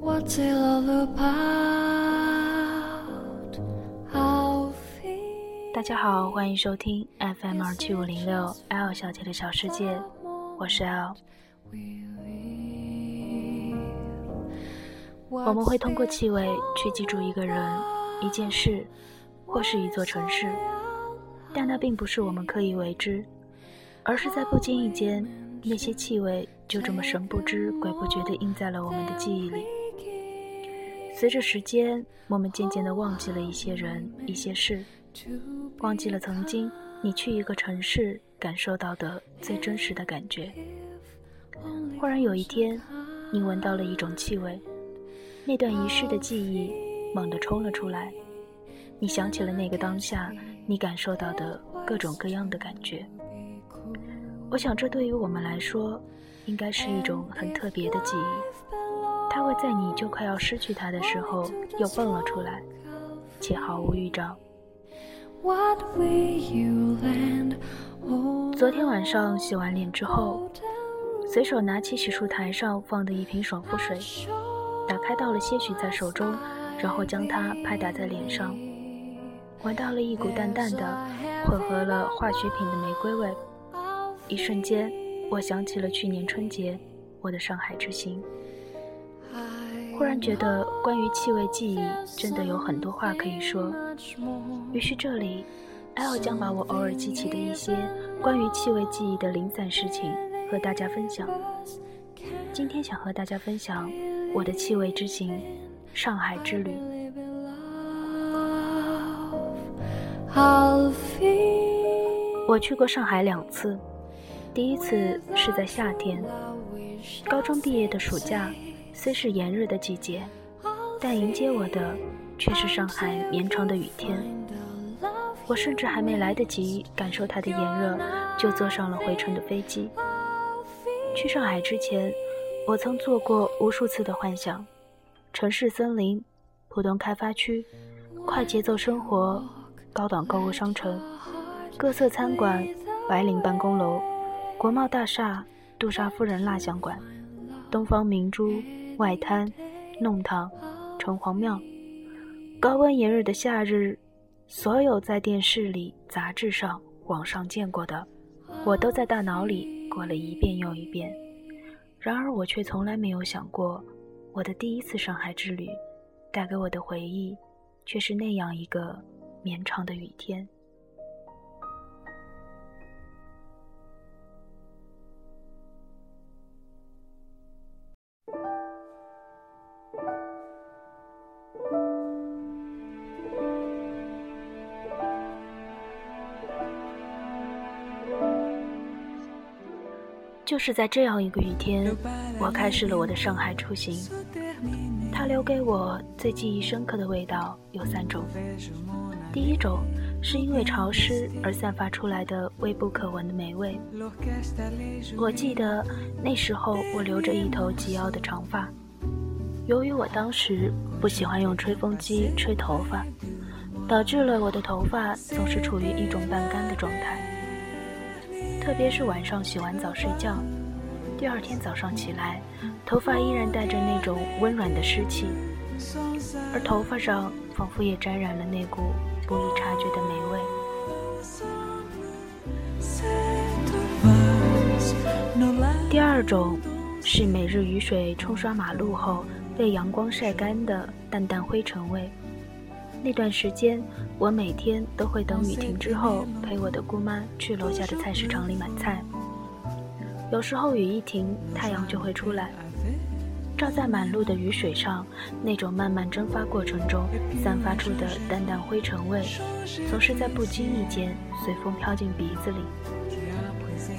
What's it all about? How 大家好，欢迎收听 FM 二七五零六 L 小姐的小世界，我是 L。我们会通过气味去记住一个人、一件事，或是一座城市，但那并不是我们刻意为之，而是在不经意间，那些气味就这么神不知鬼不觉地印在了我们的记忆里。随着时间，我们渐渐地忘记了一些人、一些事，忘记了曾经你去一个城市感受到的最真实的感觉。忽然有一天，你闻到了一种气味，那段遗失的记忆猛地冲了出来，你想起了那个当下你感受到的各种各样的感觉。我想，这对于我们来说，应该是一种很特别的记忆。它会在你就快要失去它的时候又蹦了出来，且毫无预兆。Oh, 昨天晚上洗完脸之后，随手拿起洗漱台上放的一瓶爽肤水，打开倒了些许在手中，然后将它拍打在脸上，闻到了一股淡淡的、混合了化学品的玫瑰味。一瞬间，我想起了去年春节我的上海之行，忽然觉得关于气味记忆真的有很多话可以说。于是这里，L 将把我偶尔记起的一些关于气味记忆的零散事情和大家分享。今天想和大家分享我的气味之行——上海之旅。我去过上海两次，第一次是在夏天，高中毕业的暑假，虽是炎热的季节，但迎接我的却是上海绵长的雨天。我甚至还没来得及感受它的炎热，就坐上了回程的飞机。去上海之前，我曾做过无数次的幻想：城市森林、浦东开发区、快节奏生活、高档购物商城、各色餐馆、白领办公楼、国贸大厦、杜莎夫人蜡像馆、东方明珠、外滩、弄堂、城隍庙。高温炎热的夏日，所有在电视里、杂志上、网上见过的，我都在大脑里过了一遍又一遍。然而，我却从来没有想过，我的第一次上海之旅，带给我的回忆，却是那样一个绵长的雨天。就是在这样一个雨天，我开始了我的上海出行。它留给我最记忆深刻的味道有三种。第一种是因为潮湿而散发出来的微不可闻的霉味。我记得那时候我留着一头及腰的长发，由于我当时不喜欢用吹风机吹头发，导致了我的头发总是处于一种半干的状态。特别是晚上洗完澡睡觉，第二天早上起来，头发依然带着那种温软的湿气，而头发上仿佛也沾染了那股不易察觉的霉味。第二种是每日雨水冲刷马路后被阳光晒干的淡淡灰尘味。那段时间，我每天都会等雨停之后，陪我的姑妈去楼下的菜市场里买菜。有时候雨一停，太阳就会出来，照在满路的雨水上，那种慢慢蒸发过程中散发出的淡淡灰尘味，总是在不经意间随风飘进鼻子里。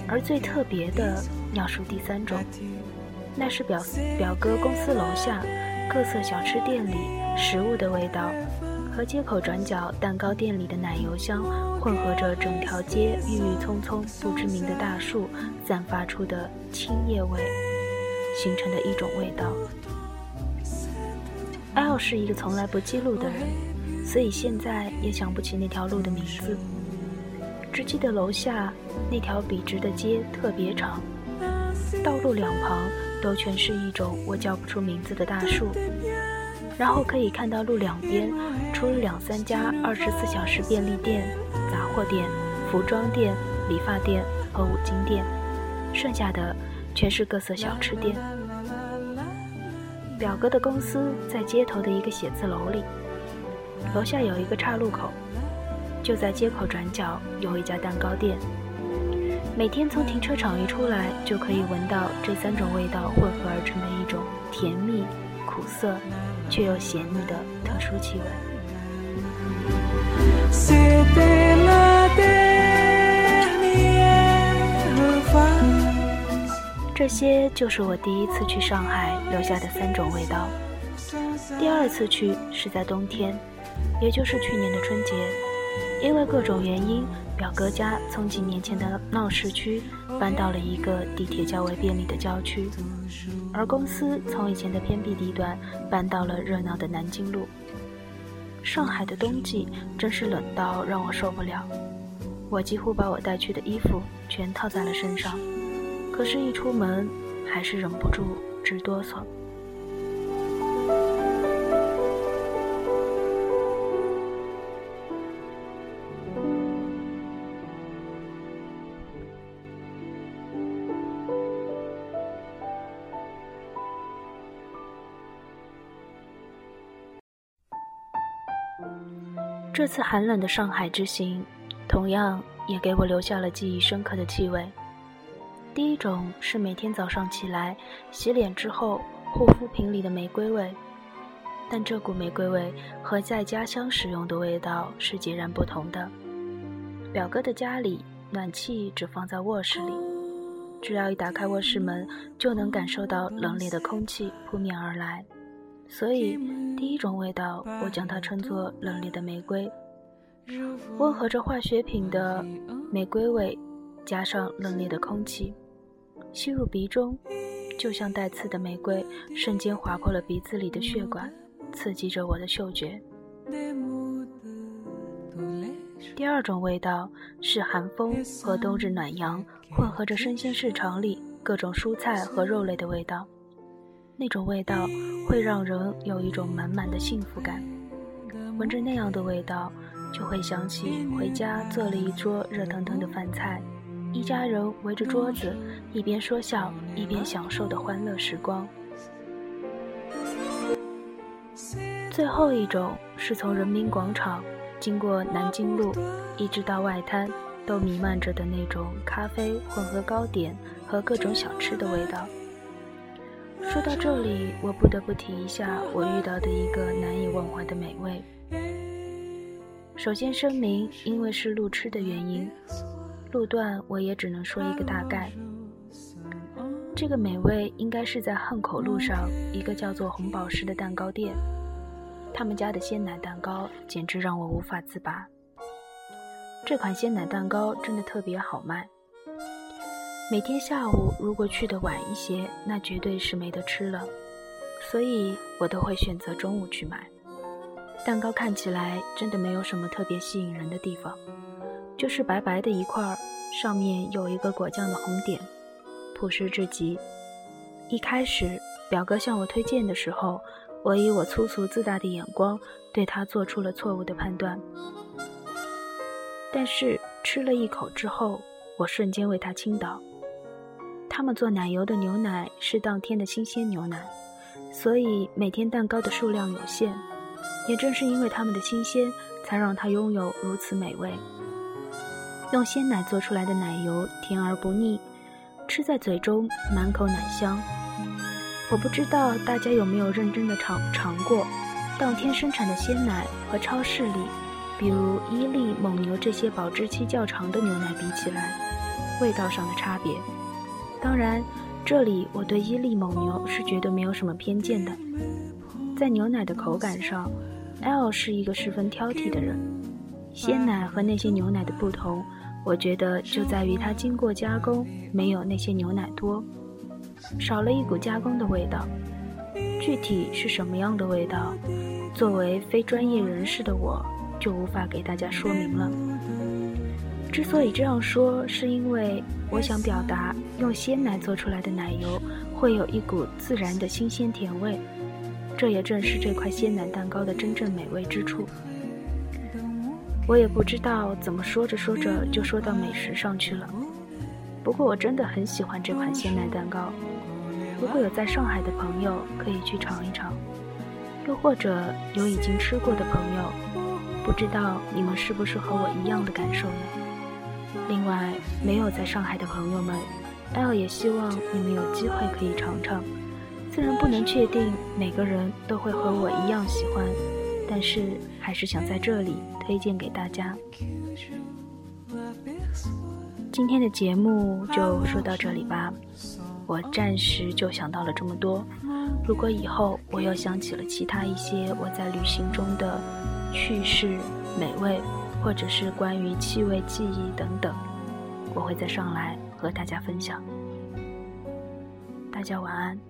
而最特别的要数第三种，那是表表哥公司楼下各色小吃店里食物的味道。和街口转角蛋糕店里的奶油香混合着，整条街郁郁葱葱不知名的大树散发出的青叶味，形成的一种味道。L 是一个从来不记路的人，所以现在也想不起那条路的名字，只记得楼下那条笔直的街特别长，道路两旁都全是一种我叫不出名字的大树，然后可以看到路两边除了两三家二十四小时便利店、杂货店、服装店、理发店和五金店，剩下的全是各色小吃店。表哥的公司在街头的一个写字楼里，楼下有一个岔路口，就在街口转角有一家蛋糕店。每天从停车场一出来，就可以闻到这三种味道混合而成的一种甜蜜、苦涩却又咸腻的特殊气味。这些就是我第一次去上海留下的三种味道。第二次去是在冬天，也就是去年的春节，因为各种原因。表哥家从几年前的闹市区搬到了一个地铁较为便利的郊区，而公司从以前的偏僻地段搬到了热闹的南京路。上海的冬季真是冷到让我受不了，我几乎把我带去的衣服全套在了身上，可是，一出门还是忍不住直哆嗦。这次寒冷的上海之行，同样也给我留下了记忆深刻的气味。第一种是每天早上起来洗脸之后，护肤品里的玫瑰味，但这股玫瑰味和在家乡使用的味道是截然不同的。表哥的家里暖气只放在卧室里，只要一打开卧室门，就能感受到冷冽的空气扑面而来。所以，第一种味道，我将它称作冷冽的玫瑰，温和着化学品的玫瑰味，加上冷冽的空气，吸入鼻中，就像带刺的玫瑰，瞬间划破了鼻子里的血管，刺激着我的嗅觉。第二种味道是寒风和冬日暖阳混合着生鲜市场里各种蔬菜和肉类的味道。那种味道会让人有一种满满的幸福感，闻着那样的味道，就会想起回家做了一桌热腾腾的饭菜，一家人围着桌子，一边说笑一边享受的欢乐时光。最后一种是从人民广场经过南京路，一直到外滩，都弥漫着的那种咖啡混合糕点和各种小吃的味道。说到这里，我不得不提一下我遇到的一个难以忘怀的美味。首先声明，因为是路痴的原因，路段我也只能说一个大概。这个美味应该是在汉口路上一个叫做红宝石的蛋糕店，他们家的鲜奶蛋糕简直让我无法自拔。这款鲜奶蛋糕真的特别好卖。每天下午如果去的晚一些，那绝对是没得吃了，所以我都会选择中午去买。蛋糕看起来真的没有什么特别吸引人的地方，就是白白的一块，上面有一个果酱的红点，朴实至极。一开始表哥向我推荐的时候，我以我粗俗自大的眼光对他做出了错误的判断，但是吃了一口之后，我瞬间为他倾倒。他们做奶油的牛奶是当天的新鲜牛奶，所以每天蛋糕的数量有限。也正是因为他们的新鲜，才让它拥有如此美味。用鲜奶做出来的奶油甜而不腻，吃在嘴中满口奶香。我不知道大家有没有认真的尝尝过当天生产的鲜奶和超市里，比如伊利、蒙牛这些保质期较长的牛奶比起来，味道上的差别。当然，这里我对伊利、蒙牛是绝对没有什么偏见的。在牛奶的口感上，L 是一个十分挑剔的人。鲜奶和那些牛奶的不同，我觉得就在于它经过加工，没有那些牛奶多，少了一股加工的味道。具体是什么样的味道，作为非专业人士的我，就无法给大家说明了。之所以这样说，是因为我想表达，用鲜奶做出来的奶油会有一股自然的新鲜甜味，这也正是这块鲜奶蛋糕的真正美味之处。我也不知道怎么说着说着就说到美食上去了，不过我真的很喜欢这款鲜奶蛋糕。如果有在上海的朋友，可以去尝一尝；又或者有已经吃过的朋友，不知道你们是不是和我一样的感受呢？另外，没有在上海的朋友们，L 也希望你们有机会可以尝尝。虽然不能确定每个人都会和我一样喜欢，但是还是想在这里推荐给大家。今天的节目就说到这里吧，我暂时就想到了这么多。如果以后我又想起了其他一些我在旅行中的趣事、美味。或者是关于气味、记忆等等，我会再上来和大家分享。大家晚安。